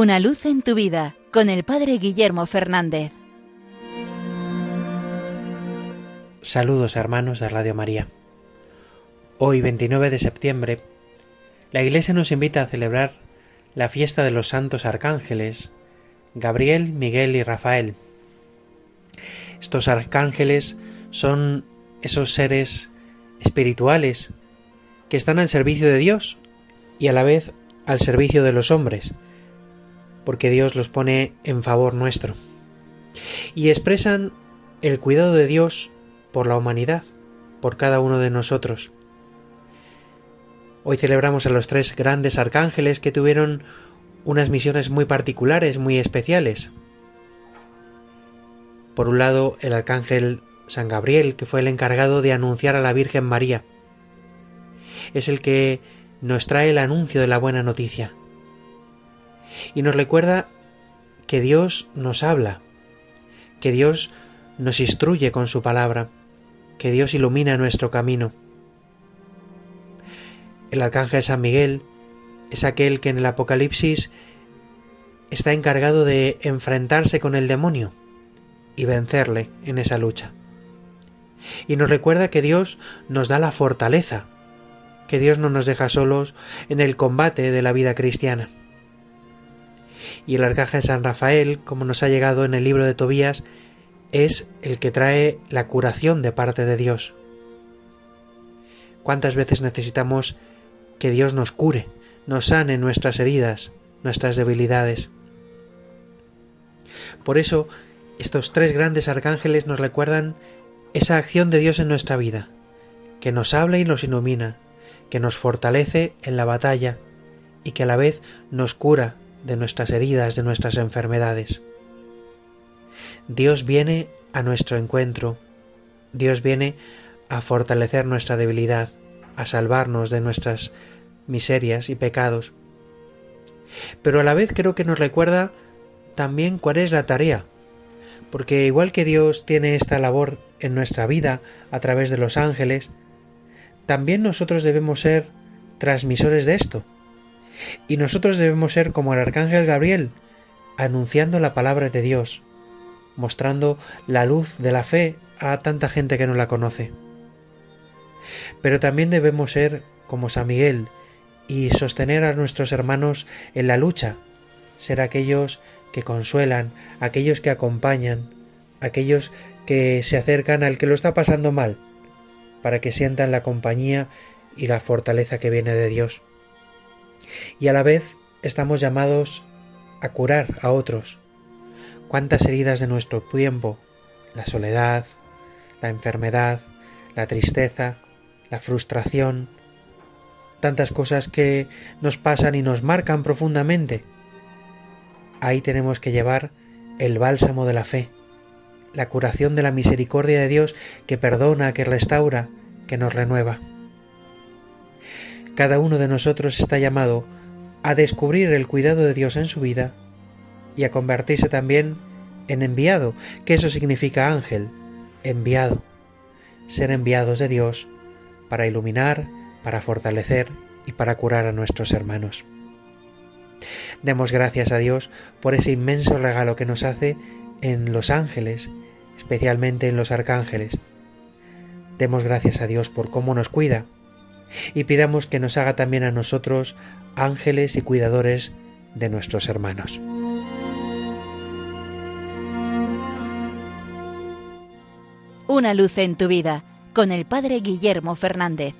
Una luz en tu vida con el Padre Guillermo Fernández. Saludos hermanos de Radio María. Hoy 29 de septiembre, la Iglesia nos invita a celebrar la fiesta de los santos arcángeles, Gabriel, Miguel y Rafael. Estos arcángeles son esos seres espirituales que están al servicio de Dios y a la vez al servicio de los hombres, porque Dios los pone en favor nuestro. Y expresan el cuidado de Dios por la humanidad, por cada uno de nosotros. Hoy celebramos a los tres grandes arcángeles que tuvieron unas misiones muy particulares, muy especiales. Por un lado, el arcángel San Gabriel, que fue el encargado de anunciar a la Virgen María. Es el que nos trae el anuncio de la buena noticia. Y nos recuerda que Dios nos habla, que Dios nos instruye con su palabra, que Dios ilumina nuestro camino. El arcángel San Miguel es aquel que en el Apocalipsis está encargado de enfrentarse con el demonio y vencerle en esa lucha. Y nos recuerda que Dios nos da la fortaleza, que Dios no nos deja solos en el combate de la vida cristiana. Y el arcángel San Rafael, como nos ha llegado en el libro de Tobías, es el que trae la curación de parte de Dios. ¿Cuántas veces necesitamos que Dios nos cure, nos sane nuestras heridas, nuestras debilidades? Por eso, estos tres grandes arcángeles nos recuerdan esa acción de Dios en nuestra vida, que nos habla y nos ilumina, que nos fortalece en la batalla y que a la vez nos cura de nuestras heridas, de nuestras enfermedades. Dios viene a nuestro encuentro, Dios viene a fortalecer nuestra debilidad, a salvarnos de nuestras miserias y pecados. Pero a la vez creo que nos recuerda también cuál es la tarea, porque igual que Dios tiene esta labor en nuestra vida a través de los ángeles, también nosotros debemos ser transmisores de esto. Y nosotros debemos ser como el arcángel Gabriel, anunciando la palabra de Dios, mostrando la luz de la fe a tanta gente que no la conoce. Pero también debemos ser como San Miguel y sostener a nuestros hermanos en la lucha, ser aquellos que consuelan, aquellos que acompañan, aquellos que se acercan al que lo está pasando mal, para que sientan la compañía y la fortaleza que viene de Dios. Y a la vez estamos llamados a curar a otros. Cuántas heridas de nuestro tiempo, la soledad, la enfermedad, la tristeza, la frustración, tantas cosas que nos pasan y nos marcan profundamente. Ahí tenemos que llevar el bálsamo de la fe, la curación de la misericordia de Dios que perdona, que restaura, que nos renueva. Cada uno de nosotros está llamado a descubrir el cuidado de Dios en su vida y a convertirse también en enviado, que eso significa ángel, enviado, ser enviados de Dios para iluminar, para fortalecer y para curar a nuestros hermanos. Demos gracias a Dios por ese inmenso regalo que nos hace en los ángeles, especialmente en los arcángeles. Demos gracias a Dios por cómo nos cuida y pidamos que nos haga también a nosotros ángeles y cuidadores de nuestros hermanos. Una luz en tu vida con el Padre Guillermo Fernández.